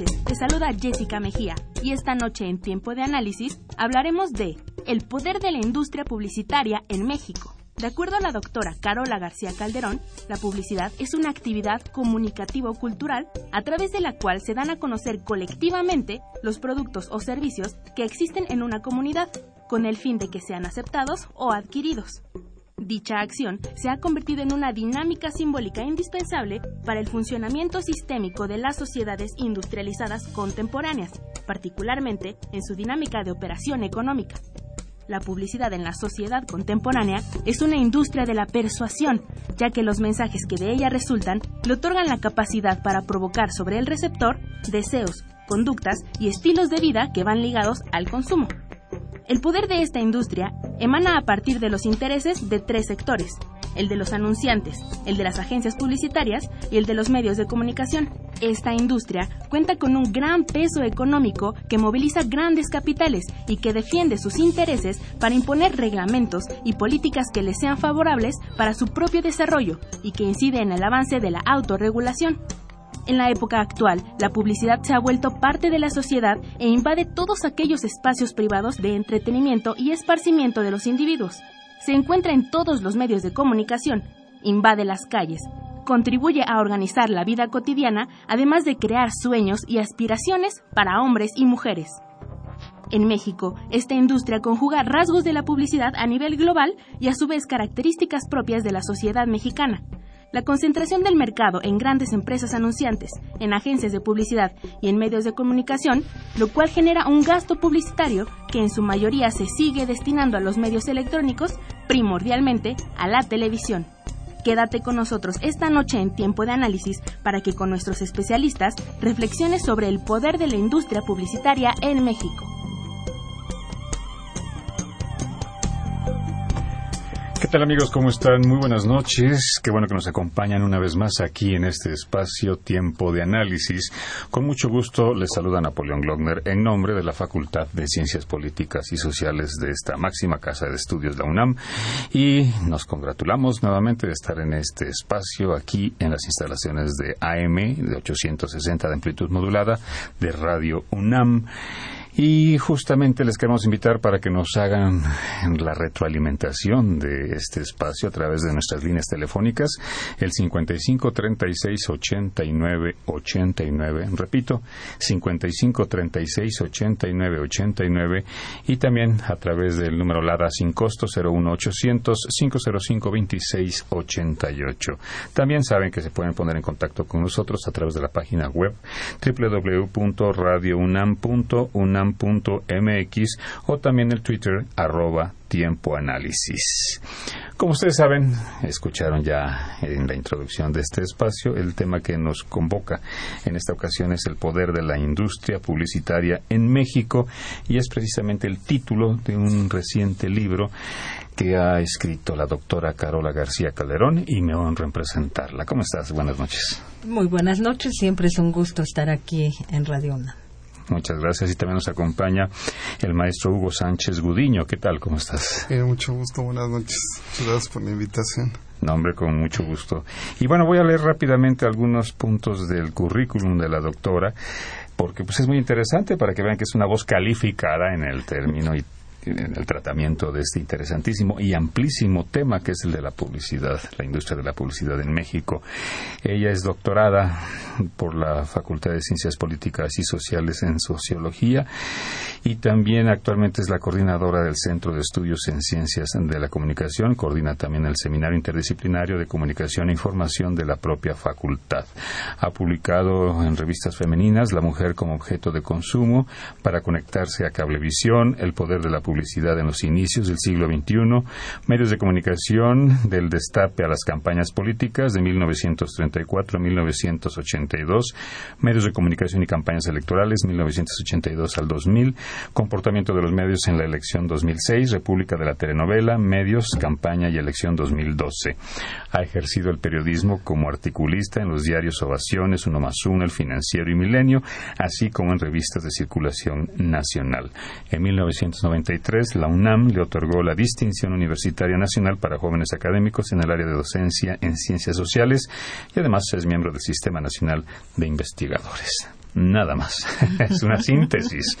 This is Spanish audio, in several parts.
Noches, te saluda Jessica Mejía y esta noche en Tiempo de Análisis hablaremos de el poder de la industria publicitaria en México. De acuerdo a la doctora Carola García Calderón, la publicidad es una actividad comunicativo-cultural a través de la cual se dan a conocer colectivamente los productos o servicios que existen en una comunidad, con el fin de que sean aceptados o adquiridos. Dicha acción se ha convertido en una dinámica simbólica indispensable para el funcionamiento sistémico de las sociedades industrializadas contemporáneas, particularmente en su dinámica de operación económica. La publicidad en la sociedad contemporánea es una industria de la persuasión, ya que los mensajes que de ella resultan le otorgan la capacidad para provocar sobre el receptor deseos, conductas y estilos de vida que van ligados al consumo. El poder de esta industria emana a partir de los intereses de tres sectores, el de los anunciantes, el de las agencias publicitarias y el de los medios de comunicación. Esta industria cuenta con un gran peso económico que moviliza grandes capitales y que defiende sus intereses para imponer reglamentos y políticas que les sean favorables para su propio desarrollo y que incide en el avance de la autorregulación. En la época actual, la publicidad se ha vuelto parte de la sociedad e invade todos aquellos espacios privados de entretenimiento y esparcimiento de los individuos. Se encuentra en todos los medios de comunicación, invade las calles, contribuye a organizar la vida cotidiana, además de crear sueños y aspiraciones para hombres y mujeres. En México, esta industria conjuga rasgos de la publicidad a nivel global y a su vez características propias de la sociedad mexicana, la concentración del mercado en grandes empresas anunciantes, en agencias de publicidad y en medios de comunicación, lo cual genera un gasto publicitario que en su mayoría se sigue destinando a los medios electrónicos, primordialmente a la televisión. Quédate con nosotros esta noche en tiempo de análisis para que con nuestros especialistas reflexiones sobre el poder de la industria publicitaria en México. Tal amigos? ¿Cómo están? Muy buenas noches. Qué bueno que nos acompañan una vez más aquí en este espacio Tiempo de Análisis. Con mucho gusto les saluda Napoleón Glockner en nombre de la Facultad de Ciencias Políticas y Sociales de esta máxima casa de estudios, la UNAM. Y nos congratulamos nuevamente de estar en este espacio aquí en las instalaciones de AM de 860 de amplitud modulada de Radio UNAM. Y justamente les queremos invitar para que nos hagan la retroalimentación de este espacio a través de nuestras líneas telefónicas, el 55 36 89 89, repito, 55 36 89 89 y también a través del número LADA sin costo 01800 505 26 88. También saben que se pueden poner en contacto con nosotros a través de la página web www.radiounam.unam mx o también el Twitter arroba. Como ustedes saben, escucharon ya en la introducción de este espacio, el tema que nos convoca en esta ocasión es el poder de la industria publicitaria en México y es precisamente el título de un reciente libro que ha escrito la doctora Carola García Calderón y me honro en presentarla. ¿Cómo estás? Buenas noches. Muy buenas noches, siempre es un gusto estar aquí en Radio Una. Muchas gracias. Y también nos acompaña el maestro Hugo Sánchez Gudiño. ¿Qué tal? ¿Cómo estás? Eh, mucho gusto. Buenas noches. Muchas gracias por la invitación. No, hombre, con mucho gusto. Y bueno, voy a leer rápidamente algunos puntos del currículum de la doctora, porque pues es muy interesante para que vean que es una voz calificada en el término y en el tratamiento de este interesantísimo y amplísimo tema que es el de la publicidad, la industria de la publicidad en México. Ella es doctorada por la Facultad de Ciencias Políticas y Sociales en Sociología y también actualmente es la coordinadora del Centro de Estudios en Ciencias de la Comunicación, coordina también el Seminario Interdisciplinario de Comunicación e Información de la propia facultad. Ha publicado en revistas femeninas La mujer como objeto de consumo para conectarse a cablevisión, El poder de la publicidad en los inicios del siglo XXI, medios de comunicación del destape a las campañas políticas de 1934 a 1982, medios de comunicación y campañas electorales 1982 al 2000, comportamiento de los medios en la elección 2006, República de la telenovela, medios, campaña y elección 2012. Ha ejercido el periodismo como articulista en los diarios Ovaciones, Uno más Uno, El Financiero y Milenio, así como en revistas de circulación nacional. En 1993, la UNAM le otorgó la distinción universitaria nacional para jóvenes académicos en el área de docencia en ciencias sociales y además es miembro del Sistema Nacional de Investigadores. Nada más. es una síntesis.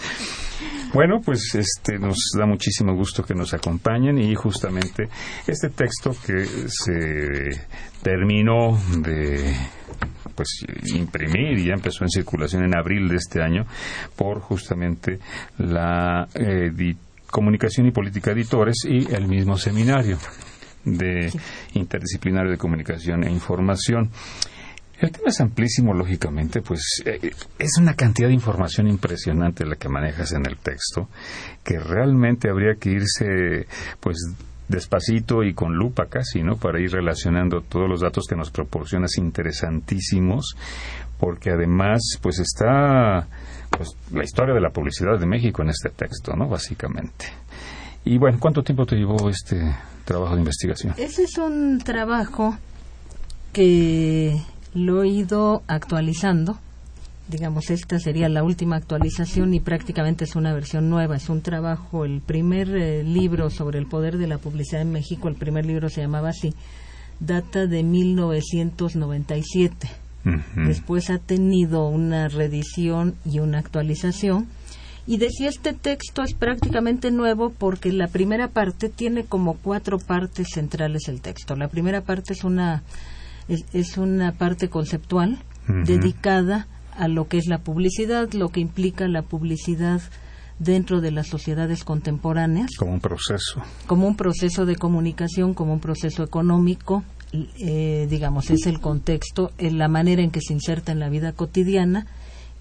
Bueno, pues este nos da muchísimo gusto que nos acompañen y justamente este texto que se terminó de pues imprimir y ya empezó en circulación en abril de este año por justamente la eh, Comunicación y Política Editores y el mismo seminario de interdisciplinario de comunicación e información. El tema es amplísimo, lógicamente, pues eh, es una cantidad de información impresionante la que manejas en el texto, que realmente habría que irse, pues, despacito y con lupa casi, ¿no? Para ir relacionando todos los datos que nos proporcionas interesantísimos, porque además, pues está, pues, la historia de la publicidad de México en este texto, ¿no? Básicamente. Y bueno, ¿cuánto tiempo te llevó este trabajo de investigación? Ese es un trabajo que lo he ido actualizando. Digamos, esta sería la última actualización y prácticamente es una versión nueva. Es un trabajo, el primer eh, libro sobre el poder de la publicidad en México, el primer libro se llamaba así, data de 1997. Después ha tenido una reedición y una actualización. Y decía, este texto es prácticamente nuevo porque la primera parte tiene como cuatro partes centrales el texto. La primera parte es una es, una parte conceptual dedicada a lo que es la publicidad, lo que implica la publicidad dentro de las sociedades contemporáneas. Como un proceso. Como un proceso de comunicación, como un proceso económico, eh, digamos, es el contexto, la manera en que se inserta en la vida cotidiana.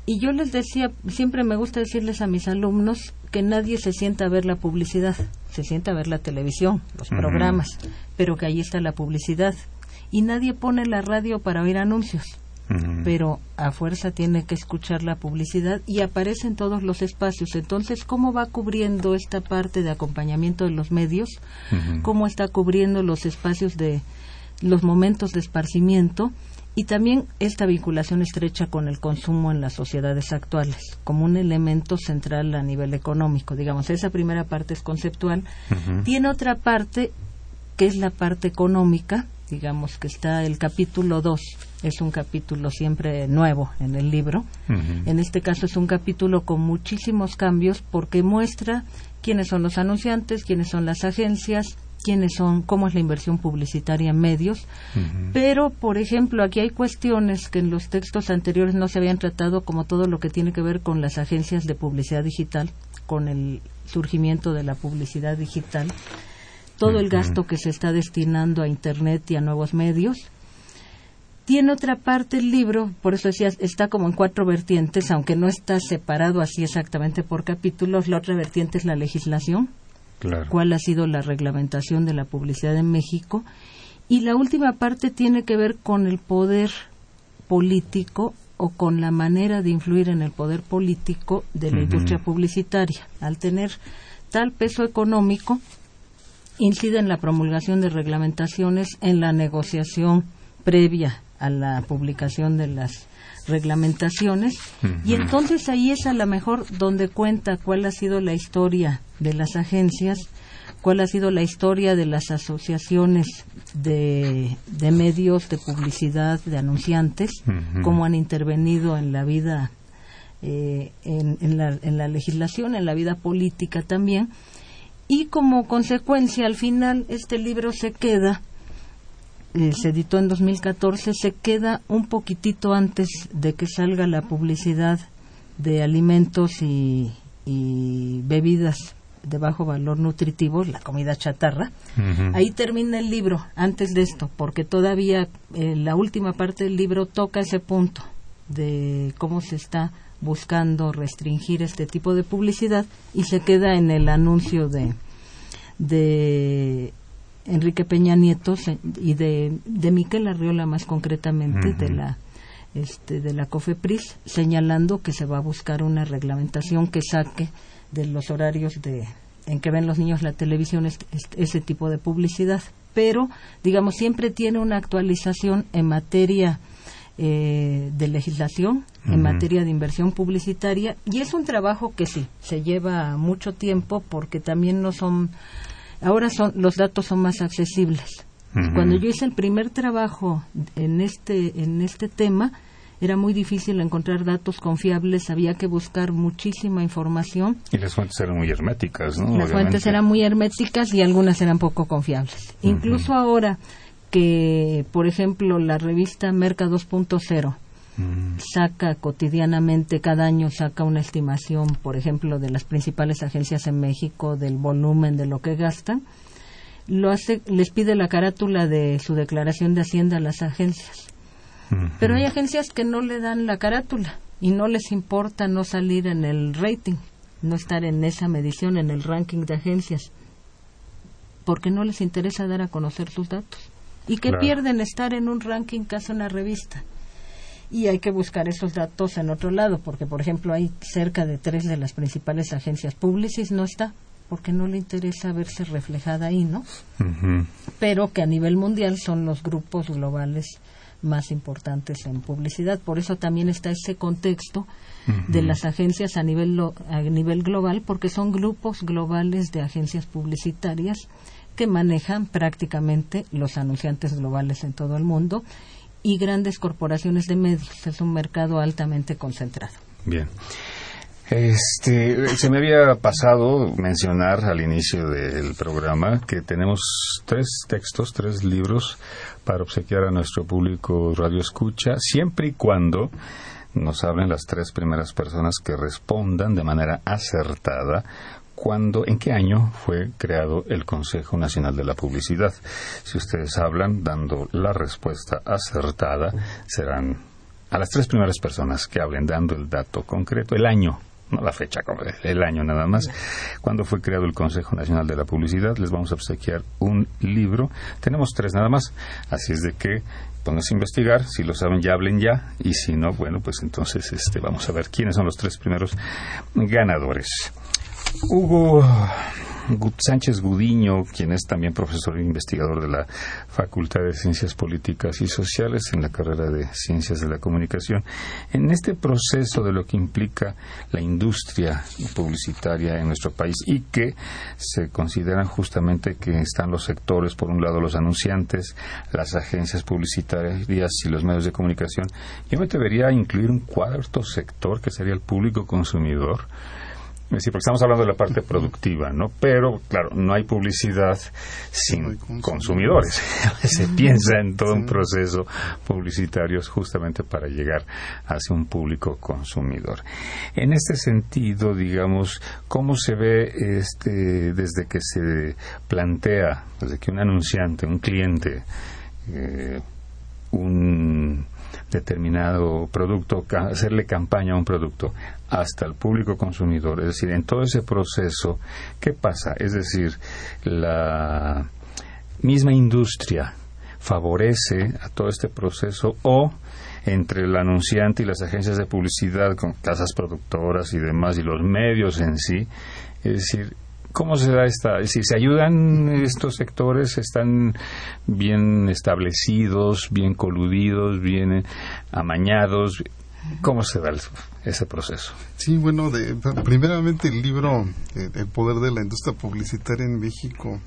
Y yo les decía, siempre me gusta decirles a mis alumnos que nadie se sienta a ver la publicidad, se sienta a ver la televisión, los programas, pero que ahí está la publicidad y nadie pone la radio para oír anuncios. Pero a fuerza tiene que escuchar la publicidad y aparece en todos los espacios. Entonces, ¿cómo va cubriendo esta parte de acompañamiento de los medios? ¿Cómo está cubriendo los espacios de los momentos de esparcimiento? y también esta vinculación estrecha con el consumo en las sociedades actuales como un elemento central a nivel económico. Digamos, esa primera parte es conceptual. Tiene otra parte que es la parte económica, digamos que está el capítulo 2, es un capítulo siempre nuevo en el libro. En este caso es un capítulo con muchísimos cambios porque muestra quiénes son los anunciantes, quiénes son las agencias, quiénes son, cómo es la inversión publicitaria en medios. Pero, por ejemplo, aquí hay cuestiones que en los textos anteriores no se habían tratado, como todo lo que tiene que ver con las agencias de publicidad digital, con el surgimiento de la publicidad digital todo el gasto que se está destinando a Internet y a nuevos medios. Tiene otra parte el libro, por eso decía, está como en cuatro vertientes, aunque no está separado así exactamente por capítulos. La otra vertiente es la legislación, cuál ha sido la reglamentación de la publicidad en México. Y la última parte tiene que ver con el poder político o con la manera de influir en el poder político de la industria publicitaria. Al tener tal peso económico, incide en la promulgación de reglamentaciones, en la negociación previa a la publicación de las reglamentaciones. Y entonces ahí es a lo mejor donde cuenta cuál ha sido la historia de las agencias, cuál ha sido la historia de las asociaciones de, medios de publicidad, de anunciantes, cómo han intervenido en la vida, eh, en, la, en la legislación, en la vida política también, y como consecuencia al final este libro se queda eh, se editó en 2014 se queda un poquitito antes de que salga la publicidad de alimentos y, bebidas de bajo valor nutritivo, la comida chatarra. Ahí termina el libro, antes de esto, porque todavía eh, la última parte del libro toca ese punto de cómo se está buscando restringir este tipo de publicidad y se queda en el anuncio de, de Enrique Peña Nieto y de, de Miquel Arriola más concretamente de la este, de la COFEPRIS señalando que se va a buscar una reglamentación que saque de los horarios de, en que ven los niños la televisión ese tipo de publicidad. Pero, digamos, siempre tiene una actualización en materia eh, de legislación, en materia de inversión publicitaria, y es un trabajo que sí, se lleva mucho tiempo porque también no son, ahora son, los datos son más accesibles. Cuando yo hice el primer trabajo en este, en este tema, era muy difícil encontrar datos confiables, había que buscar muchísima información. Y las fuentes eran muy herméticas, ¿no? Las fuentes eran muy herméticas y algunas eran poco confiables. Incluso ahora que, por ejemplo, la revista Merca 2.0 saca cotidianamente, cada año saca una estimación, por ejemplo, de las principales agencias en México, del volumen de lo que gastan, lo hace, les pide la carátula de su declaración de Hacienda a las agencias. Pero hay agencias que no le dan la carátula y no les importa no salir en el rating, no estar en esa medición, en el ranking de agencias, porque no les interesa dar a conocer sus datos. ¿Y que pierden estar en un ranking hace una revista? y hay que buscar esos datos en otro lado, porque por ejemplo hay cerca de tres de las principales agencias Publicis no está, porque no le interesa verse reflejada ahí, ¿no? Pero que a nivel mundial son los grupos globales más importantes en publicidad. Por eso también está ese contexto de las agencias a nivel, a nivel global, porque son grupos globales de agencias publicitarias que manejan prácticamente los anunciantes globales en todo el mundo y grandes corporaciones de medios. Es un mercado altamente concentrado. Bien. Este, se me había pasado mencionar al inicio del programa que tenemos tres textos, tres libros para obsequiar a nuestro público radio escucha, siempre y cuando nos hablen las tres primeras personas que respondan de manera acertada cuándo, en qué año fue creado el Consejo Nacional de la Publicidad. Si ustedes hablan dando la respuesta acertada, serán a las tres primeras personas que hablen dando el dato concreto, el año no la fecha, el año nada más, cuando fue creado el Consejo Nacional de la Publicidad. Les vamos a obsequiar un libro. Tenemos tres nada más, así es de que pónganse a investigar, si lo saben ya hablen ya, y si no, bueno, pues entonces este, vamos a ver quiénes son los tres primeros ganadores. Hugo Sánchez Gudiño, quien es también profesor e investigador de la Facultad de Ciencias Políticas y Sociales en la carrera de Ciencias de la Comunicación, en este proceso de lo que implica la industria publicitaria en nuestro país y que se consideran justamente que están los sectores, por un lado los anunciantes, las agencias publicitarias y los medios de comunicación, yo me atrevería a incluir un cuarto sector que sería el público consumidor Sí, porque estamos hablando de la parte productiva, ¿no? Pero, claro, no hay publicidad sin consumidores. Se piensa en todo un proceso publicitario justamente para llegar hacia un público consumidor. En este sentido, digamos, ¿cómo se ve este, desde que se plantea, desde que un anunciante, un cliente, eh, un determinado producto, hacerle campaña a un producto hasta el público consumidor. Es decir, en todo ese proceso, ¿qué pasa? Es decir, la misma industria favorece a todo este proceso o entre el anunciante y las agencias de publicidad con casas productoras y demás y los medios en sí, es decir, ¿Cómo se da esta? Si se ayudan estos sectores, están bien establecidos, bien coludidos, bien amañados. ¿Cómo se da ese proceso? Sí, bueno, de, primeramente el libro eh, El poder de la industria publicitaria en México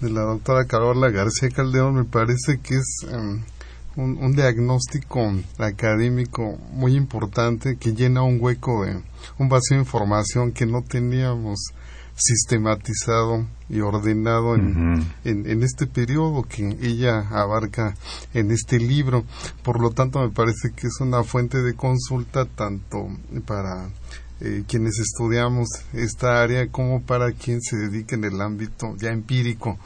de la doctora Carola García Caldeón me parece que es em, un, un, diagnóstico académico muy importante que llena un hueco, de, un vacío de información que no teníamos sistematizado y ordenado en, en, este periodo que ella abarca en este libro. Por lo tanto, me parece que es una fuente de consulta tanto para eh, quienes estudiamos esta área como para quien se dedique en el ámbito ya empírico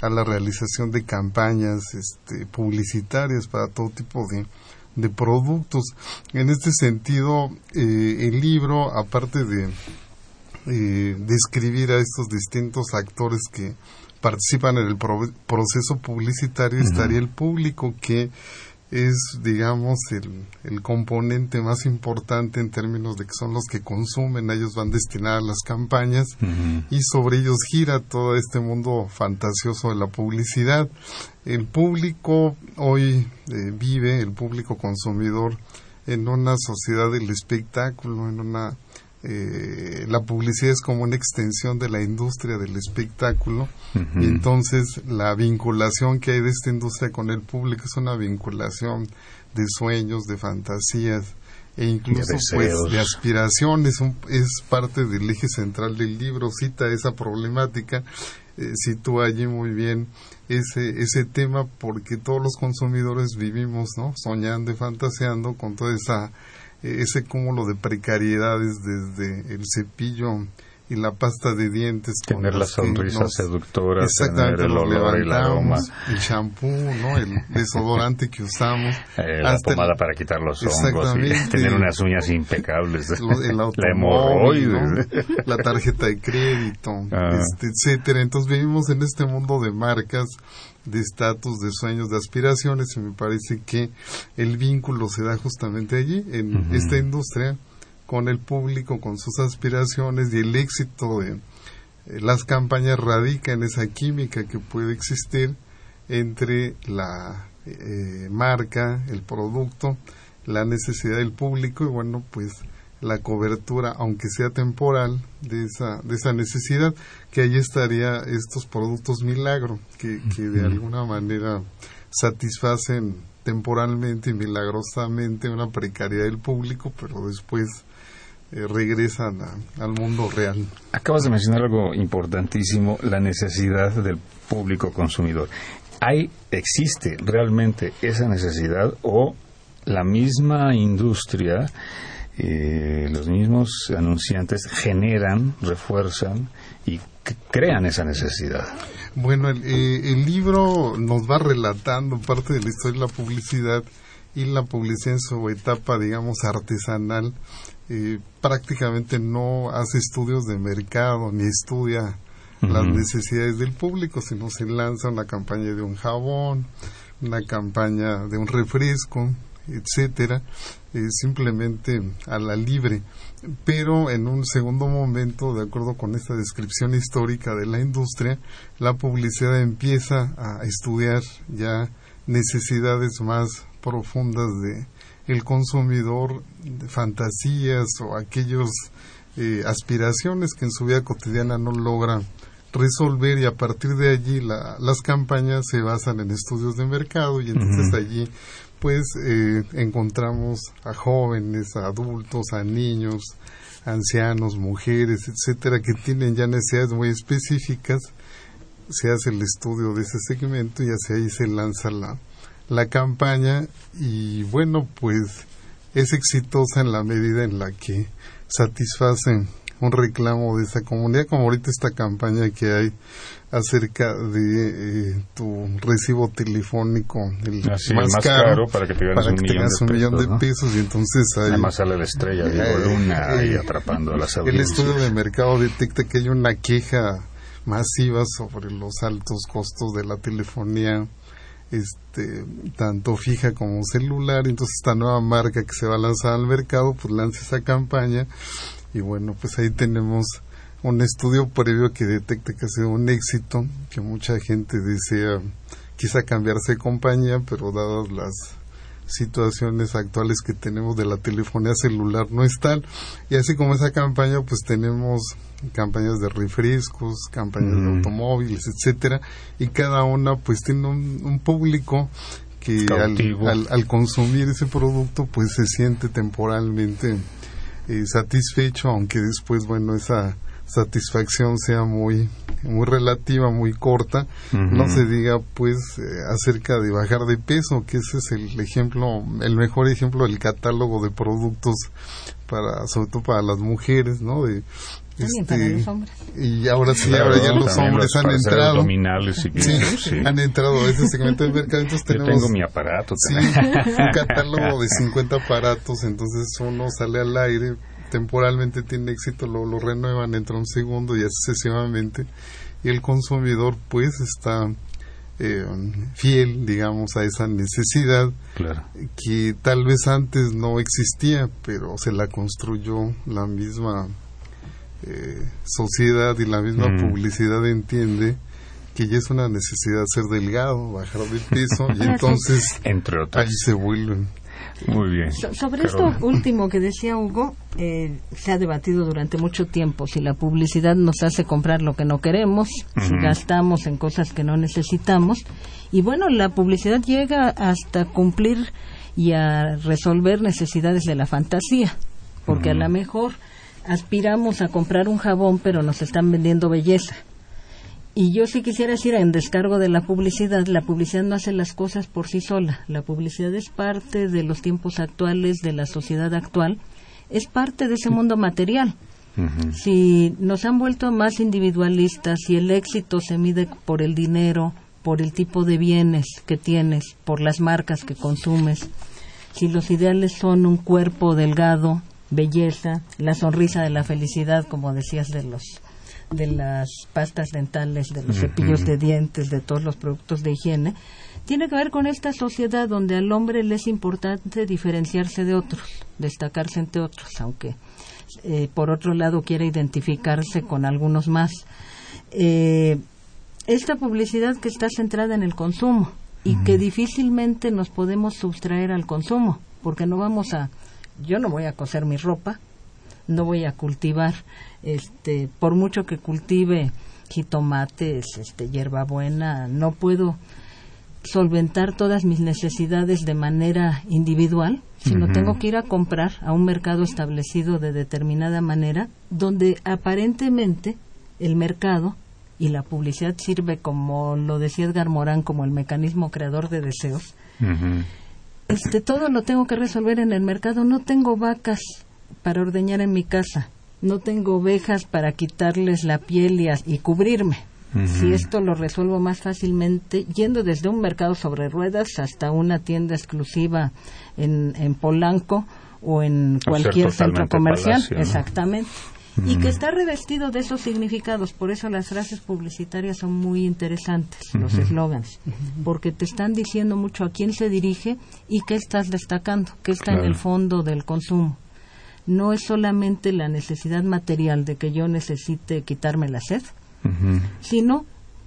a la realización de campañas este, publicitarias para todo tipo de, de productos. En este sentido, eh, el libro, aparte de eh, describir a estos distintos actores que participan en el proceso publicitario, estaría el público que es, digamos, el, el, componente más importante en términos de que son los que consumen, ellos van destinadas las campañas y sobre ellos gira todo este mundo fantasioso de la publicidad. El público hoy eh, vive, el público consumidor, en una sociedad del espectáculo, en una eh, la publicidad es como una extensión de la industria del espectáculo. Y entonces la vinculación que hay de esta industria con el público es una vinculación de sueños, de fantasías e incluso de pues de aspiraciones es parte del eje central del libro. Cita esa problemática eh, sitúa allí muy bien ese ese tema porque todos los consumidores vivimos no soñando y fantaseando con toda esa ese cúmulo de precariedades desde el cepillo y la pasta de dientes. Tener la sonrisa seductora, tener el olor y el aroma. El champú, ¿no? el desodorante que usamos. Eh, la pomada para quitar los hongos. Y tener unas uñas impecables. el la hemorroides. La tarjeta de crédito, ah. este, etcétera. Entonces vivimos en este mundo de marcas de estatus, de sueños, de aspiraciones y me parece que el vínculo se da justamente allí, en esta industria, con el público, con sus aspiraciones y el éxito de eh, las campañas radica en esa química que puede existir entre la eh, marca, el producto, la necesidad del público y bueno, pues la cobertura, aunque sea temporal, de esa, de esa necesidad, que ahí estaría estos productos milagro, que, que de alguna manera satisfacen temporalmente y milagrosamente una precariedad del público, pero después eh, regresan al mundo real. Acabas de mencionar algo importantísimo, la necesidad del público consumidor. ¿Hay, existe realmente esa necesidad o la misma industria eh, los mismos anunciantes generan, refuerzan y crean esa necesidad. Bueno, eh, el, libro nos va relatando parte de la historia de la publicidad y la publicidad en su etapa, digamos, artesanal. Eh, prácticamente no hace estudios de mercado ni estudia las necesidades del público, sino se lanza una campaña de un jabón, una campaña de un refresco, etcétera, eh, simplemente a la libre. Pero en un segundo momento, de acuerdo con esta descripción histórica de la industria, la publicidad empieza a estudiar ya necesidades más profundas de el consumidor, de fantasías o aquellos eh, aspiraciones que en su vida cotidiana no logran resolver y a partir de allí las campañas se basan en estudios de mercado y entonces allí pues eh, encontramos a jóvenes, a adultos, a niños, ancianos, mujeres, etcétera, que tienen ya necesidades muy específicas. Se hace el estudio de ese segmento y hacia ahí se lanza la, la campaña y bueno, pues es exitosa en la medida en la que satisfacen un reclamo de esa comunidad, como ahorita esta campaña que hay acerca de eh, tu recibo telefónico, el más, caro, para que, te tengas un, millón, de, pesos, y entonces hay, además sale la estrella de eh, Luna ahí eh, atrapando a las audiencias. El estudio de mercado detecta que hay una queja masiva sobre los altos costos de la telefonía este tanto fija como celular entonces esta nueva marca que se va a lanzar al mercado pues lanza esa campaña y bueno pues ahí tenemos un estudio previo que detecta que ha sido un éxito, que mucha gente desea quizá cambiarse de compañía, pero dadas las situaciones actuales que tenemos de la telefonía celular no es tal. Y así como esa campaña, pues tenemos campañas de refrescos, campañas de automóviles, etcétera, y cada una pues tiene un, público que al, al, consumir ese producto pues se siente temporalmente eh, satisfecho, aunque después, bueno, esa satisfacción sea muy muy relativa, muy corta, no se diga pues eh, acerca de bajar de peso, que ese es el ejemplo, el mejor ejemplo del catálogo de productos para sobre todo para las mujeres, ¿no? De, para este, los hombres. y ahora sí, Claro, ahora ya los hombres han entrado. abdominales y Sí, sí. han entrado a ese segmento de mercado. Entonces Yo tenemos tengo mi aparato. sí, un catálogo de 50 aparatos. Entonces uno sale al aire, temporalmente tiene éxito, lo, lo renuevan, entra un segundo y sucesivamente. Y el consumidor, pues, está eh, fiel, digamos, a esa necesidad Claro. que tal vez antes no existía, pero se la construyó la misma eh, sociedad y la misma Mm. publicidad entiende que ya es una necesidad ser delgado, bajar de peso y entonces Entre otras. ahí se vuelven. Muy bien. So- sobre esto último que decía Hugo, eh, se ha debatido durante mucho tiempo si la publicidad nos hace comprar lo que no queremos, si gastamos en cosas que no necesitamos. Y bueno, la publicidad llega hasta cumplir y a resolver necesidades de la fantasía, porque a lo mejor aspiramos a comprar un jabón, pero nos están vendiendo belleza. Y yo sí quisiera decir en descargo de la publicidad, la publicidad no hace las cosas por sí sola. La publicidad es parte de los tiempos actuales, de la sociedad actual, es parte de ese mundo material. Si nos han vuelto más individualistas, si el éxito se mide por el dinero, por el tipo de bienes que tienes, por las marcas que consumes, si los ideales son un cuerpo delgado, belleza, la sonrisa de la felicidad, como decías de los de las pastas dentales, de los cepillos de dientes, de todos los productos de higiene, tiene que ver con esta sociedad donde al hombre le es importante diferenciarse de otros, destacarse entre otros, aunque eh, por otro lado quiere identificarse con algunos más. Eh, esta publicidad que está centrada en el consumo y que difícilmente nos podemos sustraer al consumo, porque no vamos a, yo no voy a coser mi ropa, no voy a cultivar, este, por mucho que cultive jitomates, este, hierbabuena, no puedo solventar todas mis necesidades de manera individual, sino tengo que ir a comprar a un mercado establecido de determinada manera, donde aparentemente el mercado y la publicidad sirve como lo decía Edgar Morán como el mecanismo creador de deseos. Este todo lo tengo que resolver en el mercado, no tengo vacas para ordeñar en mi casa, no tengo ovejas para quitarles la piel y, cubrirme. Si esto lo resuelvo más fácilmente yendo desde un mercado sobre ruedas hasta una tienda exclusiva en, en Polanco o en O cualquier centro comercial, palacio, ¿no? exactamente. Y que está revestido de esos significados, por eso las frases publicitarias son muy interesantes, los eslogans, porque te están diciendo mucho a quién se dirige y qué estás destacando, qué está en el fondo del consumo. No es solamente la necesidad material de que yo necesite quitarme la sed, sino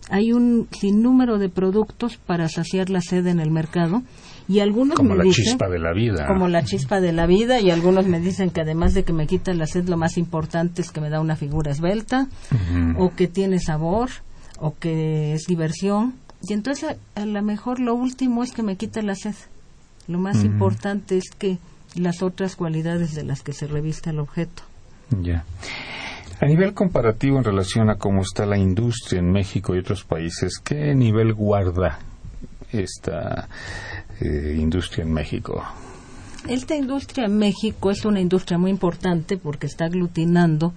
hay un sinnúmero de productos para saciar la sed en el mercado y algunos Como me la dicen chispa de la vida. como la chispa de la vida y algunos me dicen que además de que me quita la sed lo más importante es que me da una figura esbelta o que tiene sabor o que es diversión. Y entonces a, a lo mejor lo último es que me quita la sed. Lo más importante es que las otras cualidades de las que se reviste el objeto Ya. A nivel comparativo en relación a cómo está la industria en México y otros países, ¿qué nivel guarda esta eh, industria en México? Esta industria en México es una industria muy importante porque está aglutinando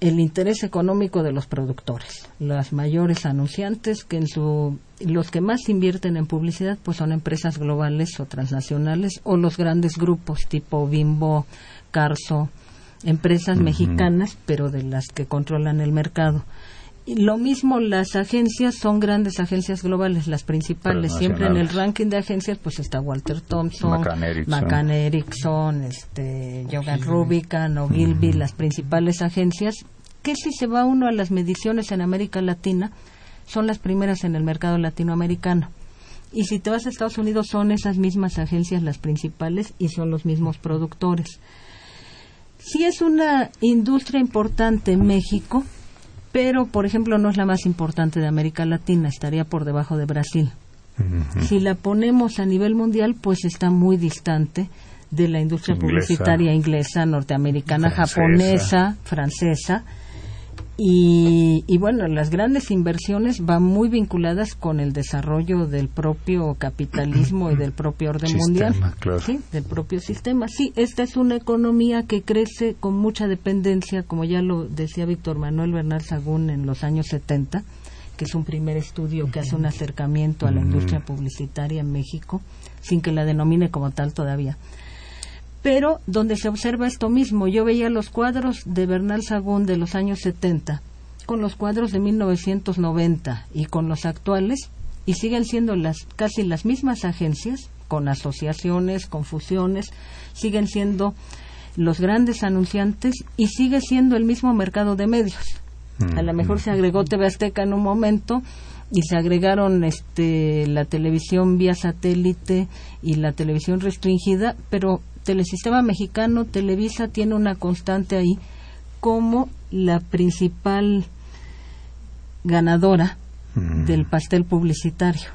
el interés económico de los productores, los mayores anunciantes que en su los que más invierten en publicidad pues son empresas globales o transnacionales o los grandes grupos tipo Bimbo, Carso, empresas mexicanas pero de las que controlan el mercado. Y lo mismo las agencias son grandes agencias globales, las principales. Siempre en el ranking de agencias pues está Walter Thompson, McCann Erickson. McCann Erickson, este, Jogan Rubicon o Gilby, las principales agencias, que si se va uno a las mediciones en América Latina, son las primeras en el mercado latinoamericano. Y si te vas a Estados Unidos, son esas mismas agencias las principales y son los mismos productores. Sí es una industria importante en México, pero, por ejemplo, no es la más importante de América Latina, estaría por debajo de Brasil. Si la ponemos a nivel mundial, pues está muy distante de la industria Inglesa. publicitaria inglesa, norteamericana, Francesa. japonesa, francesa. Y, y, bueno, las grandes inversiones van muy vinculadas con el desarrollo del propio capitalismo y del propio orden mundial. Sí, del propio sistema. Sí, esta es una economía que crece con mucha dependencia, como ya lo decía Víctor Manuel Bernal Sagún en los años 70, que es un primer estudio que hace un acercamiento a la industria publicitaria en México, sin que la denomine como tal todavía pero donde se observa esto mismo. Yo veía los cuadros de Bernal Sagún de los años 70 con los cuadros de 1990 y con los actuales y siguen siendo las casi las mismas agencias con asociaciones, con fusiones, siguen siendo los grandes anunciantes y sigue siendo el mismo mercado de medios. A lo mejor se agregó TV Azteca en un momento y se agregaron este la televisión vía satélite y la televisión restringida, pero Telesistema Mexicano, Televisa, tiene una constante ahí como la principal ganadora mm. del pastel publicitario.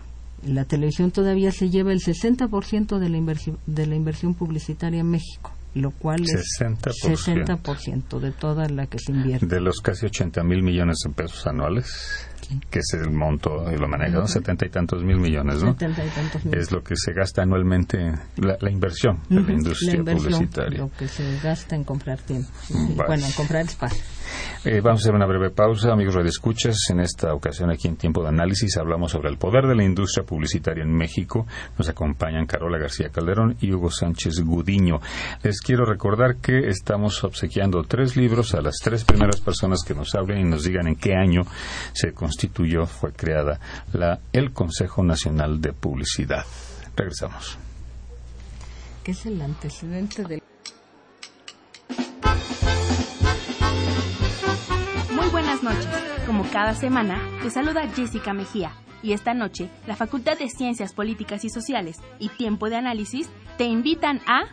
La televisión todavía se lleva el 60% de la, inversión, de la inversión publicitaria en México, lo cual es 60% de toda la que se invierte. De los casi 80 mil millones de pesos anuales que es el monto y lo maneja, setenta y tantos mil millones, ¿no? Es lo que se gasta anualmente, la, inversión de la industria publicitaria. Lo que se gasta en comprar tiempo, bueno, en comprar espacio. Eh, vamos a hacer una breve pausa, amigos Escuchas. En esta ocasión, aquí en Tiempo de Análisis, hablamos sobre el poder de la industria publicitaria en México. Nos acompañan Carola García Calderón y Hugo Sánchez Gudiño. Les quiero recordar que estamos obsequiando tres libros a las tres primeras personas que nos hablen y nos digan en qué año se constituyó, fue creada la, el Consejo Nacional de Publicidad. Regresamos. ¿Qué es el antecedente del cada semana, te saluda Jessica Mejía. Y esta noche, la Facultad de Ciencias Políticas y Sociales y Tiempo de Análisis te invitan a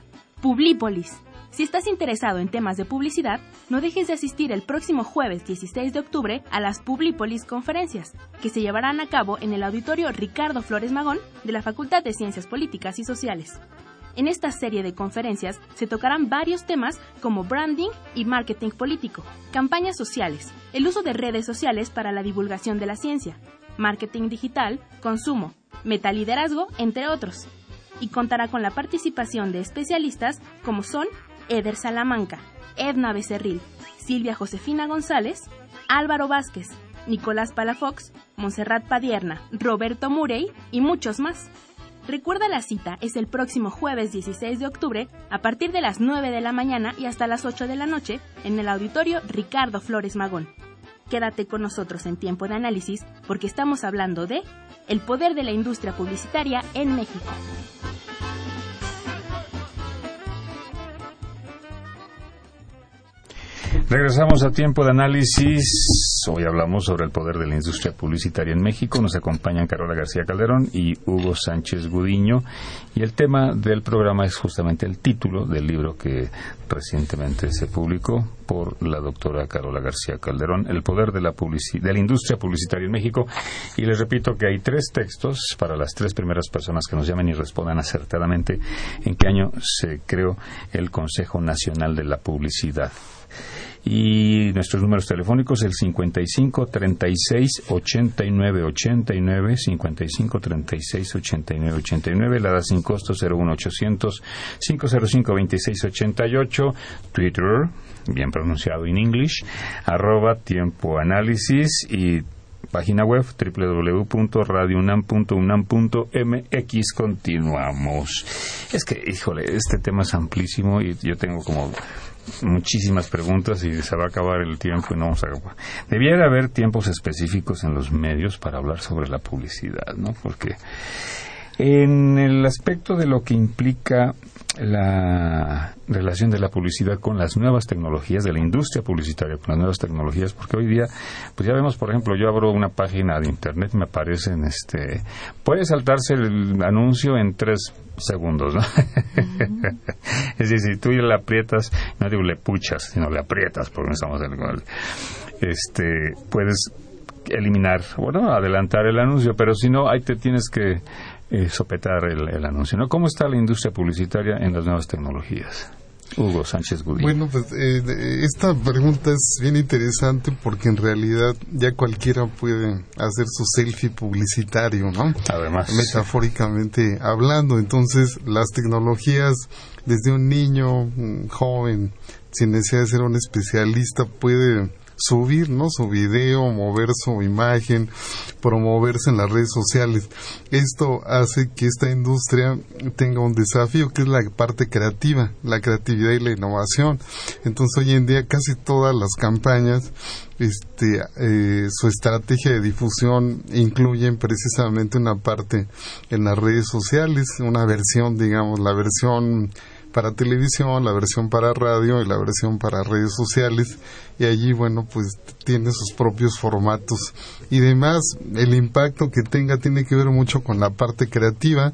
Publipolis. Si estás interesado en temas de publicidad, no dejes de asistir el próximo jueves 16 de octubre a las Publipolis conferencias, que se llevarán a cabo en el auditorio Ricardo Flores Magón de la Facultad de Ciencias Políticas y Sociales. En esta serie de conferencias se tocarán varios temas como branding y marketing político, campañas sociales, el uso de redes sociales para la divulgación de la ciencia, marketing digital, consumo, metaliderazgo, entre otros. Y contará con la participación de especialistas como son Eder Salamanca, Edna Becerril, Silvia Josefina González, Álvaro Vázquez, Nicolás Palafox, Monserrat Padierna, Roberto Murey y muchos más. Recuerda la cita, es el próximo jueves 16 de octubre a partir de las 9 de la mañana y hasta las 8 de la noche en el auditorio Ricardo Flores Magón. Quédate con nosotros en tiempo de análisis porque estamos hablando de el poder de la industria publicitaria en México. Regresamos a tiempo de análisis. Hoy hablamos sobre el poder de la industria publicitaria en México. Nos acompañan Carola García Calderón y Hugo Sánchez Gudiño. Y el tema del programa es justamente el título del libro que recientemente se publicó por la doctora Carola García Calderón, El poder de la, de la industria publicitaria en México. Y les repito que hay tres textos para las tres primeras personas que nos llamen y respondan acertadamente en qué año se creó el Consejo Nacional de la Publicidad y nuestros números telefónicos el 55 36 89 89 55 36 89 89 la da sin costo 01800 505 26 88 Twitter bien pronunciado en English arroba tiempo análisis y página web www.radiounam.unam.mx continuamos. Es que híjole este tema es amplísimo y yo tengo como muchísimas preguntas y se va a acabar el tiempo y no vamos a debiera haber tiempos específicos en los medios para hablar sobre la publicidad no porque en el aspecto de lo que implica la relación de la publicidad con las nuevas tecnologías, de la industria publicitaria con las nuevas tecnologías, porque hoy día, pues ya vemos, por ejemplo, yo abro una página de internet, me aparecen, este, puede saltarse el anuncio en tres segundos, ¿no? es decir, si tú le aprietas, no digo le puchas, sino le aprietas, porque no estamos en el, este, puedes eliminar, bueno, adelantar el anuncio, pero si no, ahí te tienes que eh, sopetar el, anuncio. ¿no? ¿Cómo está la industria publicitaria en las nuevas tecnologías? Hugo Sánchez Gudín. Bueno, pues eh, esta pregunta es bien interesante porque en realidad ya cualquiera puede hacer su selfie publicitario, ¿no? Además. Metafóricamente hablando. Entonces, las tecnologías, desde un niño, un joven, sin necesidad de ser un especialista, puede subir ¿no? su video, mover su imagen, promoverse en las redes sociales. Esto hace que esta industria tenga un desafío que es la parte creativa, la creatividad y la innovación. Entonces hoy en día casi todas las campañas este, eh, su estrategia de difusión incluyen precisamente una parte en las redes sociales, una versión, digamos, la versión para televisión, la versión para radio y la versión para redes sociales. Y allí bueno pues tiene sus propios formatos. Y demás el impacto que tenga tiene que ver mucho con la parte creativa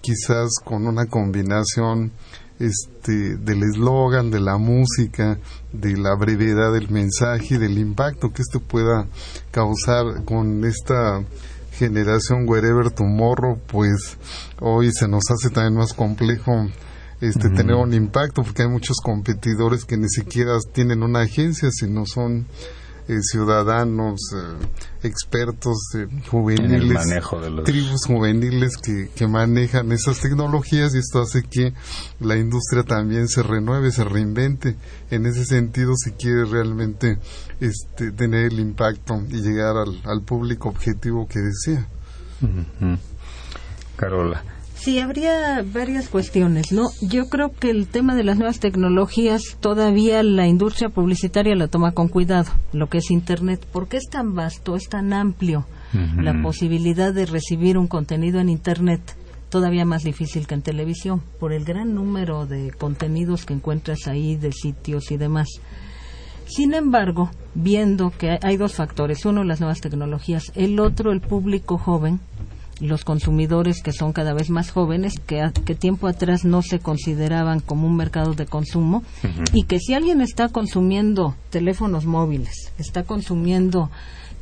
quizás con una combinación este del eslogan de la música de la brevedad del mensaje y del impacto que esto pueda causar con esta generación wherever tomorrow pues hoy se nos hace también más complejo este, tener un impacto, porque hay muchos competidores que ni siquiera tienen una agencia, sino son eh, ciudadanos, eh, expertos eh, juveniles, tribus juveniles que, que manejan esas tecnologías y esto hace que la industria también se renueve, se reinvente. En ese sentido, si quiere realmente este, tener el impacto y llegar al, al público objetivo que desea. Carola. Sí, habría varias cuestiones, ¿no? Yo creo que el tema de las nuevas tecnologías todavía la industria publicitaria la toma con cuidado, lo que es Internet, porque es tan vasto, es tan amplio la posibilidad de recibir un contenido en Internet, todavía más difícil que en televisión, por el gran número de contenidos que encuentras ahí, de sitios y demás. Sin embargo, viendo que hay dos factores, uno las nuevas tecnologías, el otro el público joven, los consumidores que son cada vez más jóvenes, que, que tiempo atrás no se consideraban como un mercado de consumo, y que si alguien está consumiendo teléfonos móviles, está consumiendo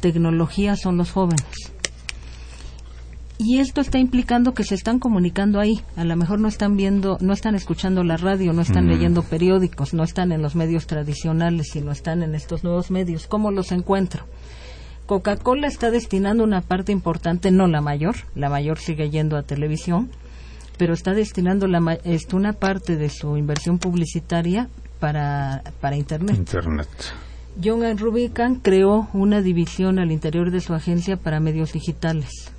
tecnología, son los jóvenes. Y esto está implicando que se están comunicando ahí. A lo mejor no están viendo, no están escuchando la radio, no están leyendo periódicos, no están en los medios tradicionales, sino están en estos nuevos medios. ¿Cómo los encuentro? Coca-Cola está destinando una parte importante, no la mayor, la mayor sigue yendo a televisión, pero está destinando la, este, una parte de su inversión publicitaria para, para Internet. Internet. John Rubicam creó una división al interior de su agencia para medios digitales.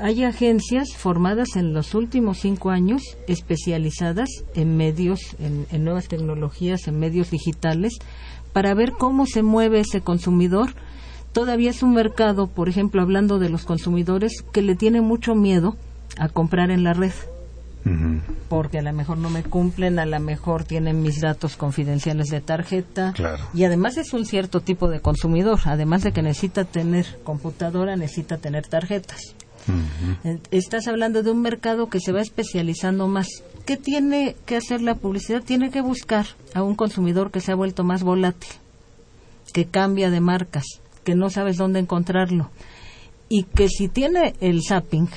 Hay agencias formadas en los últimos cinco años especializadas en medios, en nuevas tecnologías, en medios digitales, para ver cómo se mueve ese consumidor todavía es un mercado, por ejemplo, hablando de los consumidores, que le tiene mucho miedo a comprar en la red. Porque a lo mejor no me cumplen, a lo mejor tienen mis datos confidenciales de tarjeta. Y además es un cierto tipo de consumidor. Además de que necesita tener computadora, necesita tener tarjetas. Estás hablando de un mercado que se va especializando más. ¿Qué tiene que hacer la publicidad? Tiene que buscar a un consumidor que se ha vuelto más volátil, que cambia de marcas, que no sabes dónde encontrarlo. Y que si tiene el zapping,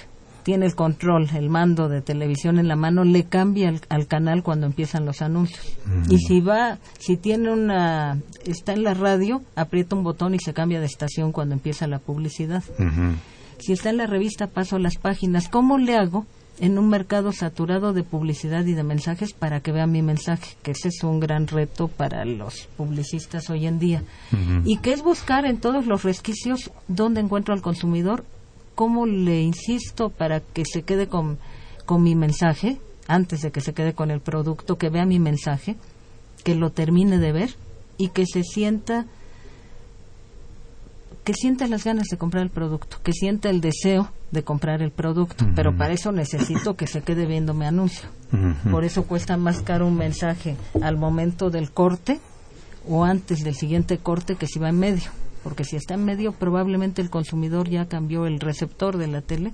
tiene el control, el mando de televisión en la mano, le cambia al, canal cuando empiezan los anuncios. Y si va, si tiene una, está en la radio, aprieta un botón y se cambia de estación cuando empieza la publicidad. Si está en la revista, paso las páginas. ¿Cómo le hago en un mercado saturado de publicidad y de mensajes para que vean mi mensaje, que ese es un gran reto para los publicistas hoy en día. Y que es buscar en todos los resquicios dónde encuentro al consumidor, cómo le insisto para que se quede con, con mi mensaje, antes de que se quede con el producto, que vea mi mensaje, que lo termine de ver y que se sienta que sienta las ganas de comprar el producto, que sienta el deseo de comprar el producto, pero para eso necesito que se quede viéndome anuncio. Por eso cuesta más caro un mensaje al momento del corte o antes del siguiente corte que si va en medio, porque si está en medio probablemente el consumidor ya cambió el receptor de la tele,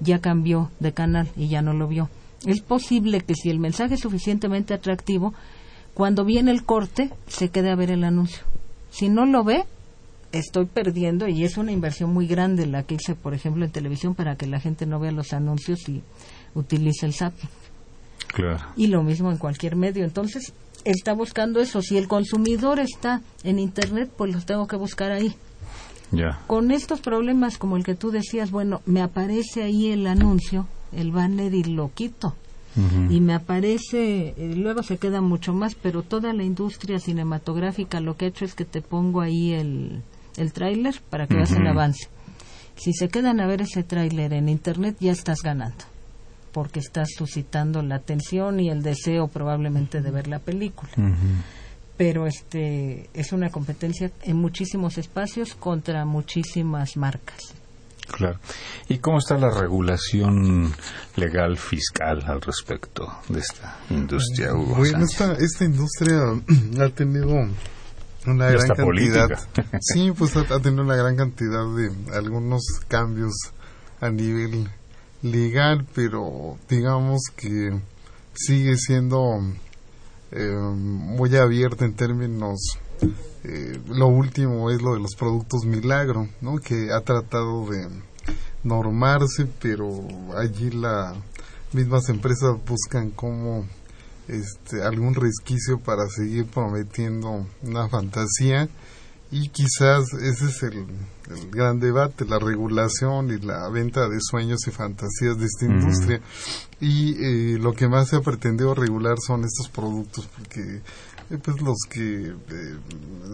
ya cambió de canal y ya no lo vio. Es posible que si el mensaje es suficientemente atractivo, cuando viene el corte se quede a ver el anuncio. Si no lo ve, estoy perdiendo y es una inversión muy grande la que hice, por ejemplo, en televisión para que la gente no vea los anuncios y utilice el zapping. Claro. Y lo mismo en cualquier medio. Entonces, está buscando eso. Si el consumidor está en Internet, pues los tengo que buscar ahí. Ya. Con estos problemas como el que tú decías, bueno, me aparece ahí el anuncio, el banner y lo quito. Y me aparece, eh, luego se queda mucho más, pero toda la industria cinematográfica lo que ha hecho es que te pongo ahí el, el tráiler para que veas el avance. Si se quedan a ver ese tráiler en internet, ya estás ganando, porque estás suscitando la atención y el deseo probablemente de ver la película. Pero este es una competencia en muchísimos espacios contra muchísimas marcas. Claro. ¿Y cómo está la regulación legal fiscal al respecto de esta industria, Hugo? Bueno, esta industria ha tenido una gran cantidad. política. Sí, pues ha, tenido una gran cantidad de algunos cambios a nivel legal, pero digamos que sigue siendo eh, muy abierta en términos. eh, lo último es lo de los productos milagro, ¿no? Que ha tratado de normarse, pero allí las mismas empresas buscan cómo este, algún resquicio para seguir prometiendo una fantasía. Y quizás ese es el, el gran debate, la regulación y la venta de sueños y fantasías de esta industria. Y eh, lo que más se ha pretendido regular son estos productos porque eh, pues los que eh,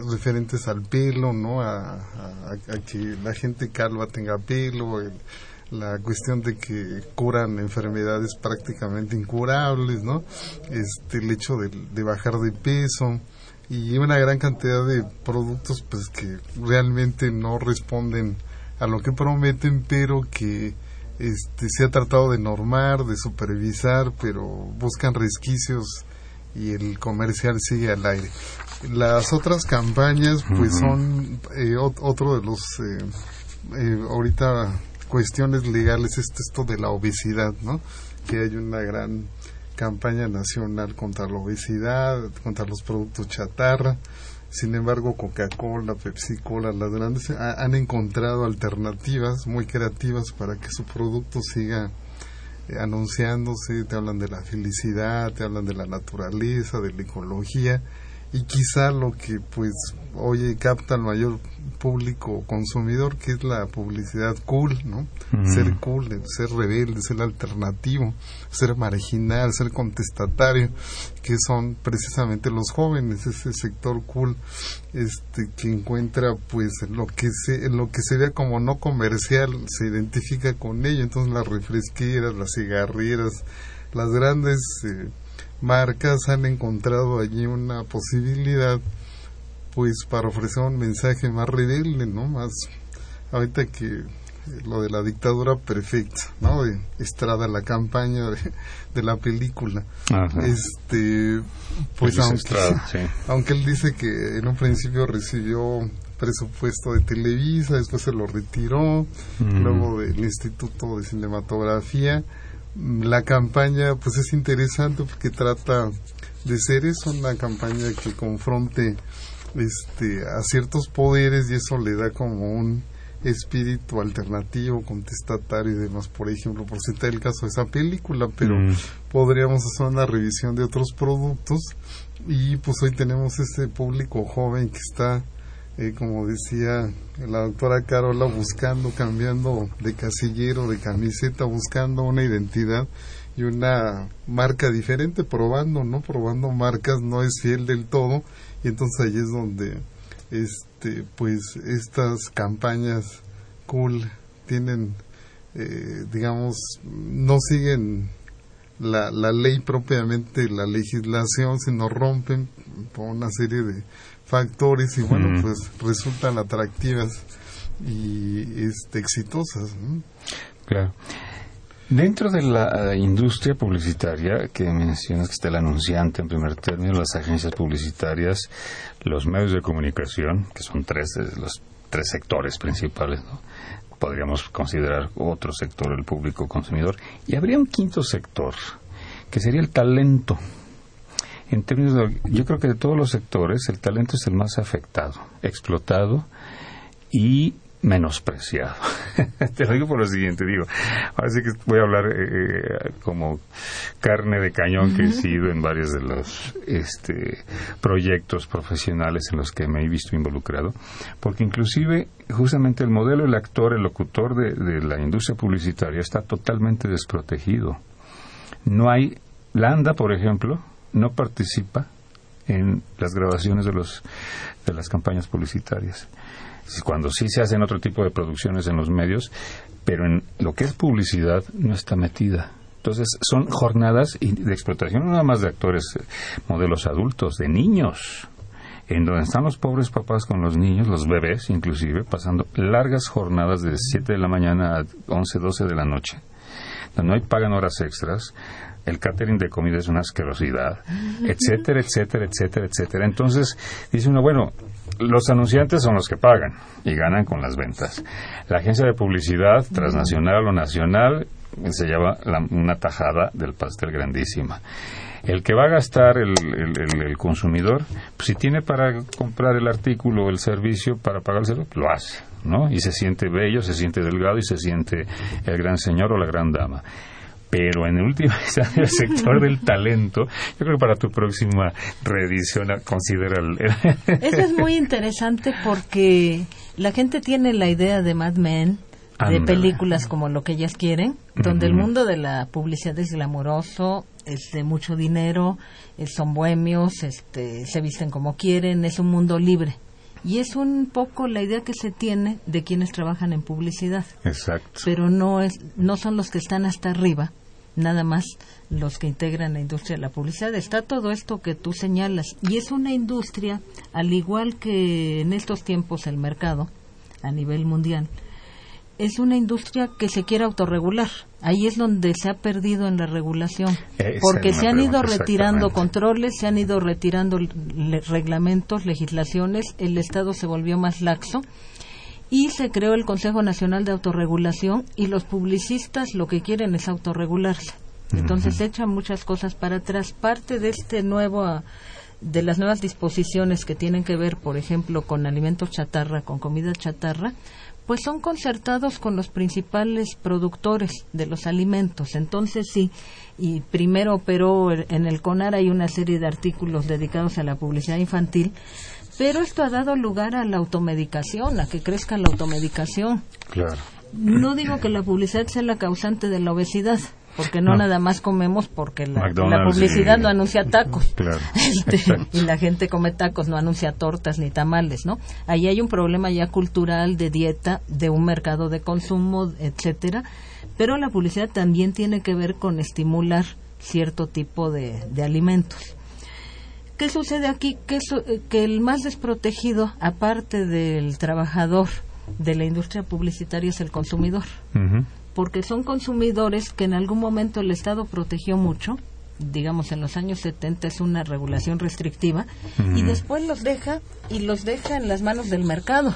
referentes al pelo no a, a- a que la gente calva tenga pelo el- la cuestión de que curan enfermedades prácticamente incurables no este el hecho de, de bajar de peso y una gran cantidad de productos pues que realmente no responden a lo que prometen pero que este se ha tratado de normar de supervisar pero buscan resquicios y el comercial sigue al aire. Las otras campañas pues son eh, ot- otro de los eh, eh, ahorita cuestiones legales es esto de la obesidad no que hay una gran campaña nacional contra la obesidad, contra los productos chatarra. Sin embargo, Coca-Cola, Pepsi-Cola, las grandes ha- han encontrado alternativas muy creativas para que su producto siga eh, anunciándose. Te hablan de la felicidad, te hablan de la naturaleza, de la ecología y quizá lo que pues hoy capta al mayor público consumidor que es la publicidad cool, ¿no? Ser cool, ser rebelde, ser alternativo, ser marginal, ser contestatario, que son precisamente los jóvenes, ese sector cool este que encuentra pues lo que se lo que se vea como no comercial se identifica con ello, entonces las refresqueras, las cigarreras, las grandes eh, marcas han encontrado allí una posibilidad pues para ofrecer un mensaje más rebelde, ¿no? Más ahorita que lo de la dictadura perfecta, ¿no? De Estrada, la campaña de, de la película. Ajá. Este, pues aunque, Estrada, sí. aunque él dice que en un principio recibió presupuesto de Televisa, después se lo retiró, Mm. luego del Instituto de Cinematografía. La campaña pues es interesante porque trata de ser eso, una campaña que confronte este a ciertos poderes y eso le da como un espíritu alternativo, contestatario y demás, por ejemplo, por citar el caso de esa película, pero Mm. podríamos hacer una revisión de otros productos y pues hoy tenemos este público joven que está eh, como decía la doctora Carola buscando cambiando de casillero de camiseta buscando una identidad y una marca diferente probando no probando marcas no es fiel del todo. Y entonces ahí es donde este pues estas campañas cool tienen eh, digamos no siguen la, la ley propiamente, la legislación, sino rompen por una serie de factores y bueno, pues resultan atractivas y este, exitosas. ¿no? Claro. Dentro de la eh, industria publicitaria que mencionas que está el anunciante en primer término, las agencias publicitarias, los medios de comunicación, que son tres de los tres sectores principales, ¿no? podríamos considerar otro sector, el público consumidor, y habría un quinto sector, que sería el talento. En términos de, yo creo que de todos los sectores, el talento es el más afectado, explotado y menospreciado. Te lo digo por lo siguiente, digo, ahora sí que voy a hablar eh, eh, como carne de cañón que he sido en varios de los este, proyectos profesionales en los que me he visto involucrado, porque inclusive justamente el modelo, el actor, el locutor de, de la industria publicitaria está totalmente desprotegido. No hay, Landa, por ejemplo, no participa en las grabaciones de los de las campañas publicitarias cuando sí se hacen otro tipo de producciones en los medios, pero en lo que es publicidad no está metida. Entonces son jornadas de explotación nada más de actores, eh, modelos adultos, de niños, en donde están los pobres papás con los niños, los bebés inclusive, pasando largas jornadas de 7 de la mañana a 11, 12 de la noche, no hay pagan horas extras, el catering de comida es una asquerosidad, etcétera, etcétera, etcétera, etcétera. Entonces dice uno, bueno, los anunciantes son los que pagan y ganan con las ventas. La agencia de publicidad, transnacional o nacional, se lleva una tajada del pastel grandísima. El que va a gastar el, el, consumidor, pues si tiene para comprar el artículo o el servicio para pagar el servicio, lo hace, ¿no? Y se siente bello, se siente delgado y se siente el gran señor o la gran dama pero en el último el sector del talento, yo creo que para tu próxima reedición considera el... Eso es muy interesante porque la gente tiene la idea de Mad Men, de películas como lo que ellas quieren, donde el mundo de la publicidad es glamoroso, es de mucho dinero, son bohemios, este, se visten como quieren, es un mundo libre. Y es un poco la idea que se tiene de quienes trabajan en publicidad. Exacto. Pero no, es, no son los que están hasta arriba, nada más los que integran la industria de la publicidad. Está todo esto que tú señalas. Y es una industria, al igual que en estos tiempos el mercado a nivel mundial, es una industria que se quiere autorregular. Ahí es donde se ha perdido en la regulación, porque se han ido retirando controles, se han ido retirando reglamentos, legislaciones, el Estado se volvió más laxo y se creó el Consejo Nacional de Autorregulación y los publicistas lo que quieren es autorregularse. Entonces se echan muchas cosas para atrás. Parte de este nuevo de las nuevas disposiciones que tienen que ver, por ejemplo, con alimentos chatarra, con comida chatarra, pues son concertados con los principales productores de los alimentos. Entonces sí, y primero operó en el CONAR hay una serie de artículos dedicados a la publicidad infantil, pero esto ha dado lugar a la automedicación, a que crezca la automedicación. Claro. No digo que la publicidad sea la causante de la obesidad, porque no, nada más comemos porque la, publicidad no anuncia tacos este, y la gente come tacos, no anuncia tortas ni tamales, ¿no? Ahí hay un problema ya cultural de dieta, de un mercado de consumo, etcétera, pero la publicidad también tiene que ver con estimular cierto tipo de, alimentos. ¿Qué sucede aquí? Que, que el más desprotegido, aparte del trabajador de la industria publicitaria, es el consumidor porque son consumidores que en algún momento el Estado protegió mucho, digamos en los años 70 es una regulación restrictiva, y después los deja y los deja en las manos del mercado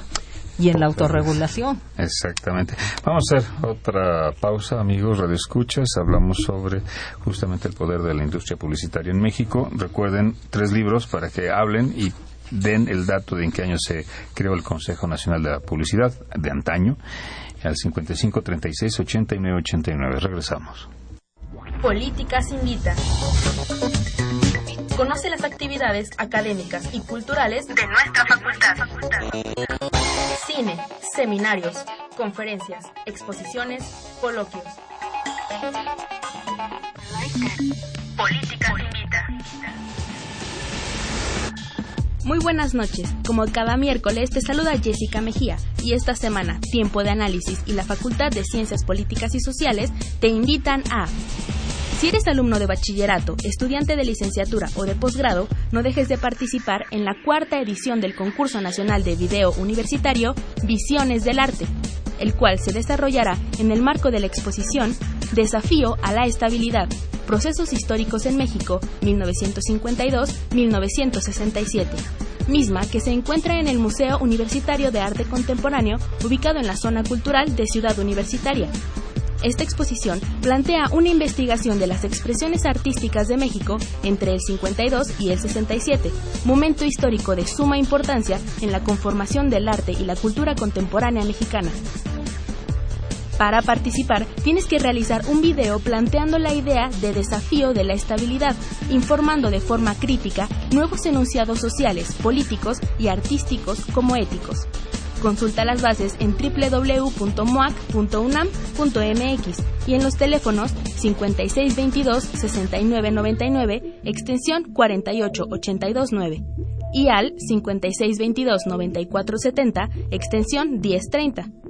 y en la autorregulación. Exactamente. Vamos a hacer otra pausa, amigos radioescuchas. Hablamos sobre justamente el poder de la industria publicitaria en México. Recuerden tres libros para que hablen y den el dato de en qué año se creó el Consejo Nacional de la Publicidad de antaño al 55 36 89 89. Regresamos. Políticas invita. Conoce las actividades académicas y culturales de nuestra facultad. Cine, seminarios, conferencias, exposiciones, coloquios. Políticas invita. Muy buenas noches. Como cada miércoles te saluda Jessica Mejía y esta semana Tiempo de Análisis y la Facultad de Ciencias Políticas y Sociales te invitan a... Si eres alumno de bachillerato, estudiante de licenciatura o de posgrado, no dejes de participar en la cuarta edición del Concurso Nacional de Video Universitario Visiones del Arte, el cual se desarrollará en el marco de la exposición Desafío a la Estabilidad, Procesos Históricos en México, 1952-1967, misma que se encuentra en el Museo Universitario de Arte Contemporáneo, ubicado en la zona cultural de Ciudad Universitaria. Esta exposición plantea una investigación de las expresiones artísticas de México entre el 52 y el 67, momento histórico de suma importancia en la conformación del arte y la cultura contemporánea mexicana. Para participar, tienes que realizar un video planteando la idea de desafío de la estabilidad, informando de forma crítica nuevos enunciados sociales, políticos y artísticos como éticos. Consulta las bases en www.moac.unam.mx y en los teléfonos 5622-6999, extensión 48829 y al 5622-9470, extensión 1030.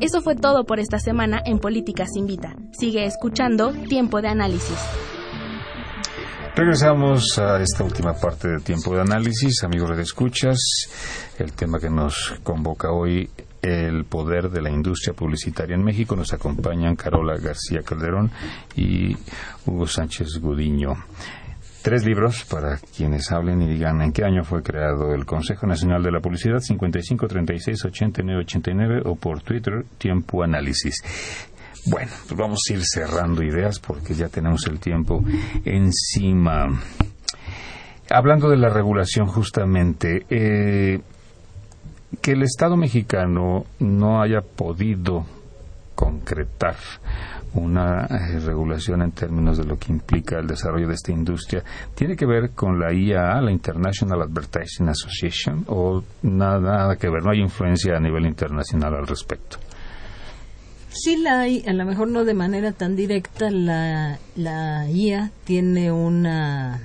Eso fue todo por esta semana en Políticas Invita. Sigue escuchando Tiempo de Análisis. Regresamos a esta última parte de tiempo de análisis, amigos de escuchas. El tema que nos convoca hoy, el poder de la industria publicitaria en México. Nos acompañan Carola García Calderón y Hugo Sánchez Gudiño. Tres libros para quienes hablen y digan en qué año fue creado el Consejo Nacional de la Publicidad 55 36 89 89 o por Twitter Tiempo Análisis. Bueno, pues vamos a ir cerrando ideas porque ya tenemos el tiempo encima. Hablando de la regulación justamente, eh, que el Estado mexicano no haya podido concretar una eh, regulación en términos de lo que implica el desarrollo de esta industria, ¿tiene que ver con la IAA, la International Advertising Association, o nada, nada que ver? No hay influencia a nivel internacional al respecto. Sí la hay, a lo mejor no de manera tan directa, la, la IA tiene una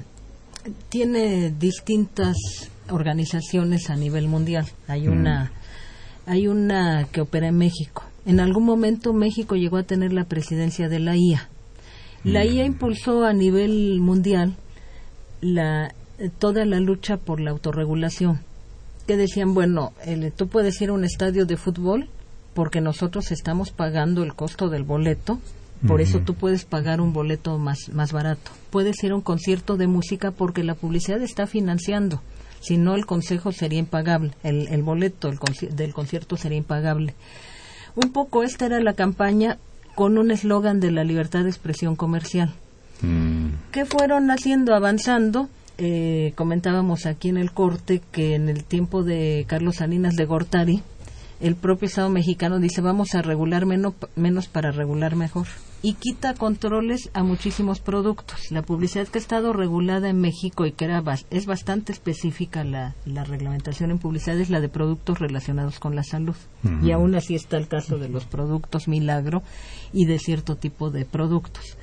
tiene distintas organizaciones a nivel mundial. Hay una hay una que opera en México. En algún momento México llegó a tener la presidencia de la IA. La IA impulsó a nivel mundial la toda la lucha por la autorregulación. Que decían, bueno, el, tú puedes ir a un estadio de fútbol porque nosotros estamos pagando el costo del boleto, por eso tú puedes pagar un boleto más, más barato. Puedes ir a un concierto de música porque la publicidad está financiando. Si no, el consejo sería impagable. El, el boleto del concierto sería impagable. Un poco esta era la campaña con un eslogan de la libertad de expresión comercial. ¿Qué fueron haciendo? Avanzando. Eh, comentábamos aquí en el corte que en el tiempo de Carlos Salinas de Gortari, el propio Estado mexicano dice vamos a regular menos, menos para regular mejor y quita controles a muchísimos productos. La publicidad que ha estado regulada en México y que era es bastante específica la, la, reglamentación en publicidad es la de productos relacionados con la salud. Y aún así está el caso de los productos milagro y de cierto tipo de productos.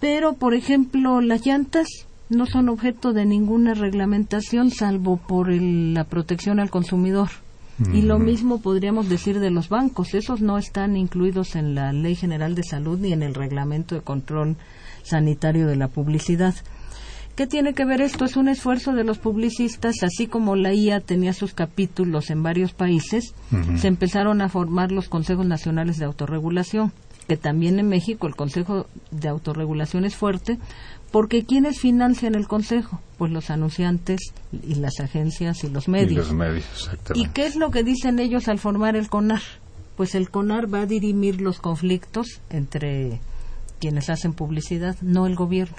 Pero, por ejemplo, las llantas no son objeto de ninguna reglamentación salvo por la protección al consumidor. Y lo mismo podríamos decir de los bancos. Esos no están incluidos en la Ley General de Salud ni en el Reglamento de Control Sanitario de la Publicidad. ¿Qué tiene que ver esto? Es un esfuerzo de los publicistas, así como la IA tenía sus capítulos en varios países, se empezaron a formar los consejos nacionales de autorregulación, que también en México el Consejo de Autorregulación es fuerte, porque ¿quiénes financian el Consejo? Pues los anunciantes y las agencias y los medios. Y los medios, exactamente. ¿Y qué es lo que dicen ellos al formar el CONAR? Pues el CONAR va a dirimir los conflictos entre quienes hacen publicidad, no el gobierno.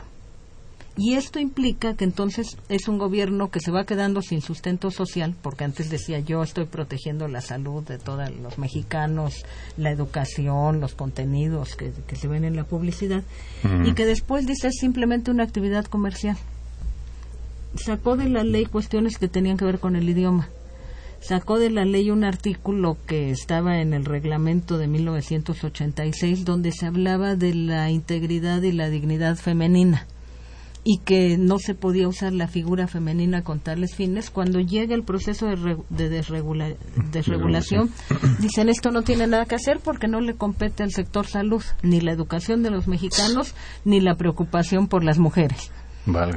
Y esto implica que entonces es un gobierno que se va quedando sin sustento social, porque antes decía yo estoy protegiendo la salud de todos los mexicanos, la educación, los contenidos que, que se ven en la publicidad, mm. y que después dice es simplemente una actividad comercial. Sacó de la ley cuestiones que tenían que ver con el idioma. Sacó de la ley un artículo que estaba en el reglamento de 1986 donde se hablaba de la integridad y la dignidad femenina y que no se podía usar la figura femenina con tales fines, cuando llega el proceso de, de desregulación, dicen esto no tiene nada que hacer porque no le compete al sector salud, ni la educación de los mexicanos, ni la preocupación por las mujeres.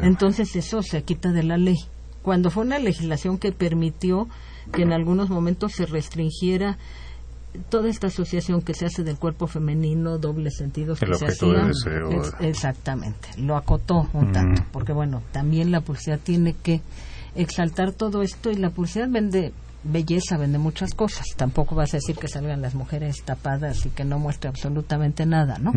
Entonces eso se quita de la ley. Cuando fue una legislación que permitió que en algunos momentos se restringiera toda esta asociación que se hace del cuerpo femenino, dobles sentidos que se hacían, exactamente, lo acotó un tanto, porque bueno, también la publicidad tiene que exaltar todo esto y la publicidad vende belleza, vende muchas cosas. Tampoco vas a decir que salgan las mujeres tapadas y que no muestre absolutamente nada, ¿no?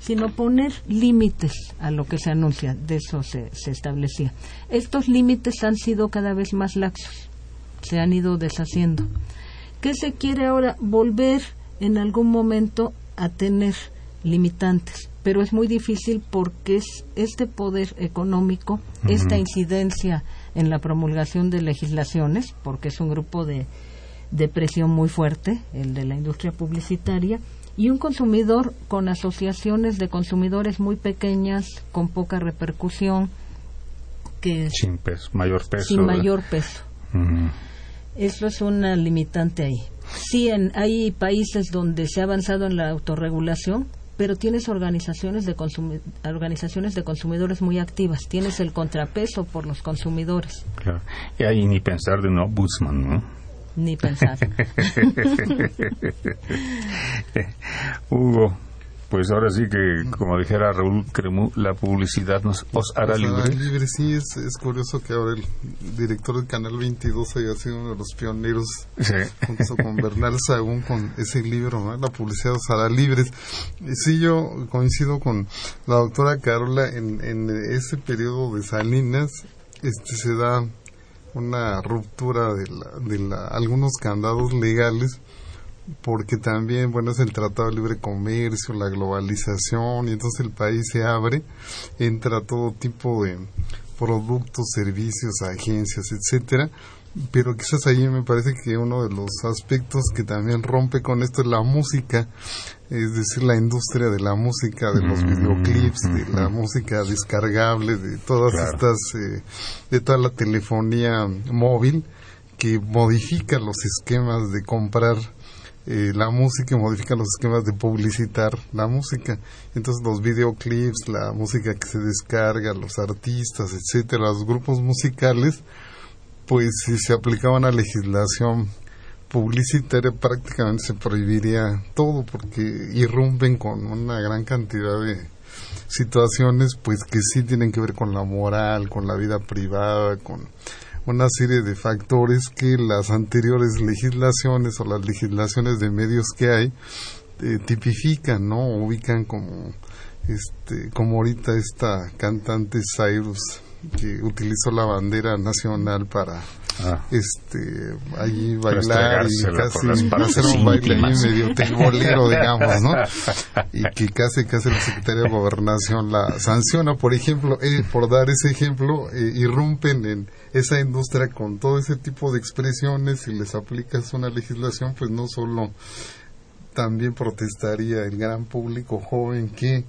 Sino poner límites a lo que se anuncia, de eso se, se establecía. Estos límites han sido cada vez más laxos, se han ido deshaciendo. ¿Qué se quiere ahora? Volver en algún momento a tener limitantes, pero es muy difícil porque es este poder económico, esta incidencia en la promulgación de legislaciones, porque es un grupo de, de presión muy fuerte, el de la industria publicitaria, y un consumidor con asociaciones de consumidores muy pequeñas, con poca repercusión, que sin mayor peso. Sin mayor peso. Eso es una limitante ahí. Sí, en, hay países donde se ha avanzado en la autorregulación, pero tienes organizaciones de, organizaciones de consumidores muy activas, tienes el contrapeso por los consumidores. Claro. Y ahí ni pensar de un ombudsman, ¿no? Ni pensar. Hugo, pues ahora sí que, como dijera Raúl Cremú, la publicidad nos os hará libre. libre. Sí, es, es, curioso que ahora el director del Canal 22 haya sido uno de los pioneros, junto con Bernal Sagún, con ese libro, La publicidad os hará libres. Sí, yo coincido con la doctora Carola en, en ese periodo de Salinas, este se da una ruptura de, la, de la, algunos candados legales porque también, bueno, es el Tratado de Libre Comercio, la globalización, y entonces el país se abre, entra todo tipo de productos, servicios, agencias, etcétera, pero quizás ahí me parece que uno de los aspectos que también rompe con esto es la música, es decir, la industria de la música, de los videoclips, de la música descargable, de todas estas, eh, de toda la telefonía móvil que modifica los esquemas de comprar eh, la música modifica los esquemas de publicitar la música. Entonces los videoclips, la música que se descarga, los artistas, etcétera, los grupos musicales, pues si se aplicaba una legislación publicitaria prácticamente se prohibiría todo porque irrumpen con una gran cantidad de situaciones pues que sí tienen que ver con la moral, con la vida privada, con una serie de factores que las anteriores legislaciones o las legislaciones de medios que hay eh, tipifican, ¿no? Ubican como este como ahorita esta cantante Cyrus que utilizó la bandera nacional para ah. este allí bailar y casi hacer un baile medio tembolero digamos no y que casi casi la Secretaría de Gobernación la sanciona. Por ejemplo eh, por dar ese ejemplo eh, irrumpen en esa industria con todo ese tipo de expresiones y les aplicas una legislación pues no solo también protestaría el gran público joven que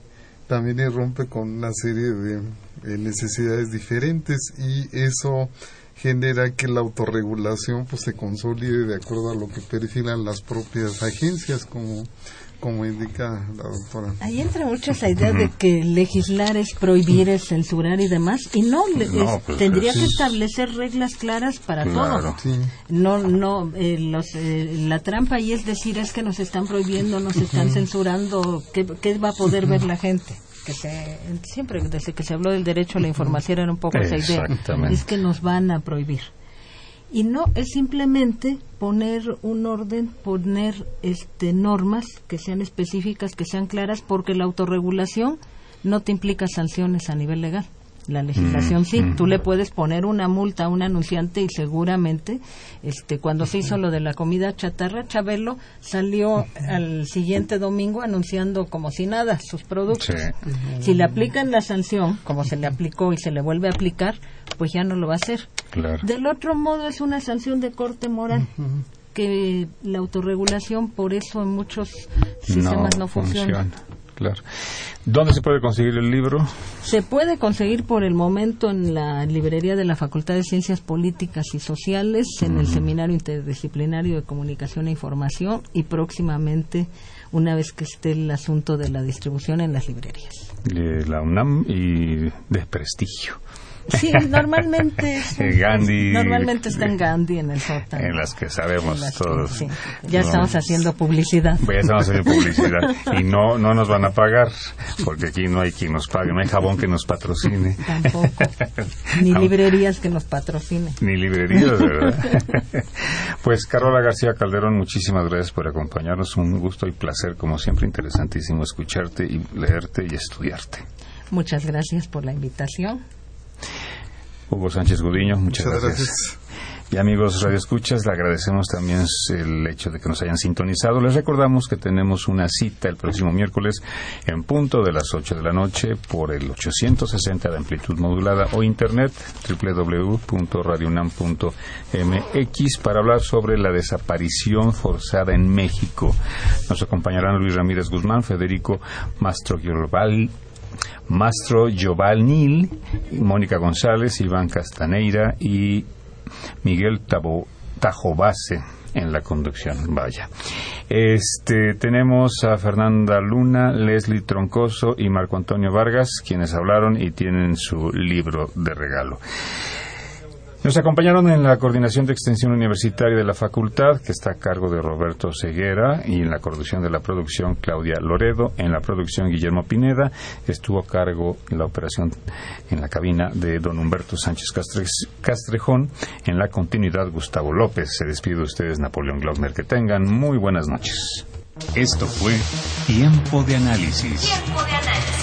también irrumpe con una serie de necesidades diferentes y eso genera que la autorregulación pues se consolide de acuerdo a lo que perfilan las propias agencias como como indica la doctora. Ahí entra mucho esa idea de que legislar es prohibir, es censurar y demás, y no, pues, tendría que establecer reglas claras para todo. No, no, eh, los, eh, la trampa ahí es decir es que nos están prohibiendo, nos están censurando, ¿qué, ¿qué, va a poder ver la gente? Que siempre desde que se habló del derecho a la información era un poco esa idea. Es que nos van a prohibir. Y no es simplemente poner un orden poner este normas que sean específicas que sean claras porque la autorregulación no te implica sanciones a nivel legal la legislación mm, sí, mm. tú le puedes poner una multa a un anunciante y seguramente este cuando se hizo lo de la comida chatarra, Chabelo salió al siguiente domingo anunciando como si nada sus productos. Si le aplican la sanción, como se le aplicó y se le vuelve a aplicar, pues ya no lo va a hacer. Del otro modo es una sanción de corte moral. que la autorregulación por eso en muchos sistemas no, funciona. Claro. ¿Dónde se puede conseguir el libro? Se puede conseguir por el momento en la librería de la Facultad de Ciencias Políticas y Sociales, en el Seminario Interdisciplinario de Comunicación e Información y próximamente una vez que esté el asunto de la distribución en las librerías. De la UNAM y de prestigio. Sí, normalmente, normalmente está en Gandhi, en el sótano. En las que sabemos todos. Ya estamos haciendo publicidad. Ya estamos haciendo publicidad. y no, no nos van a pagar, porque aquí no hay quien nos pague, no hay jabón que nos patrocine. Tampoco. Ni librerías que nos patrocinen. Ni librerías, ¿verdad? pues Carola García Calderón, muchísimas gracias por acompañarnos. Un gusto y placer, como siempre, interesantísimo escucharte y leerte y estudiarte. Muchas gracias por la invitación. Hugo Sánchez Gudiño, muchas, gracias. Y amigos radioescuchas, le agradecemos también el hecho de que nos hayan sintonizado. Les recordamos que tenemos una cita el próximo miércoles en punto de las 8 de la noche por el 860 de amplitud modulada o internet www.radionam.mx para hablar sobre la desaparición forzada en México. Nos acompañarán Luis Ramírez Guzmán, Federico Mastro Global Mastro Giovanni, Mónica González, Iván Castaneira y Miguel Tabo, Tajobase en la conducción. Vaya. Este, tenemos a Fernanda Luna, Leslie Troncoso y Marco Antonio Vargas, quienes hablaron y tienen su libro de regalo. Nos acompañaron en la coordinación de extensión universitaria de la facultad, que está a cargo de Roberto Ceguera, y en la coordinación de la producción Claudia Loredo, en la producción Guillermo Pineda, estuvo a cargo en la operación en la cabina de don Humberto Sánchez Castrejón, en la continuidad Gustavo López. Se despide de ustedes Napoleón Glockner. Que tengan muy buenas noches. Esto fue Tiempo de Análisis. Tiempo de Análisis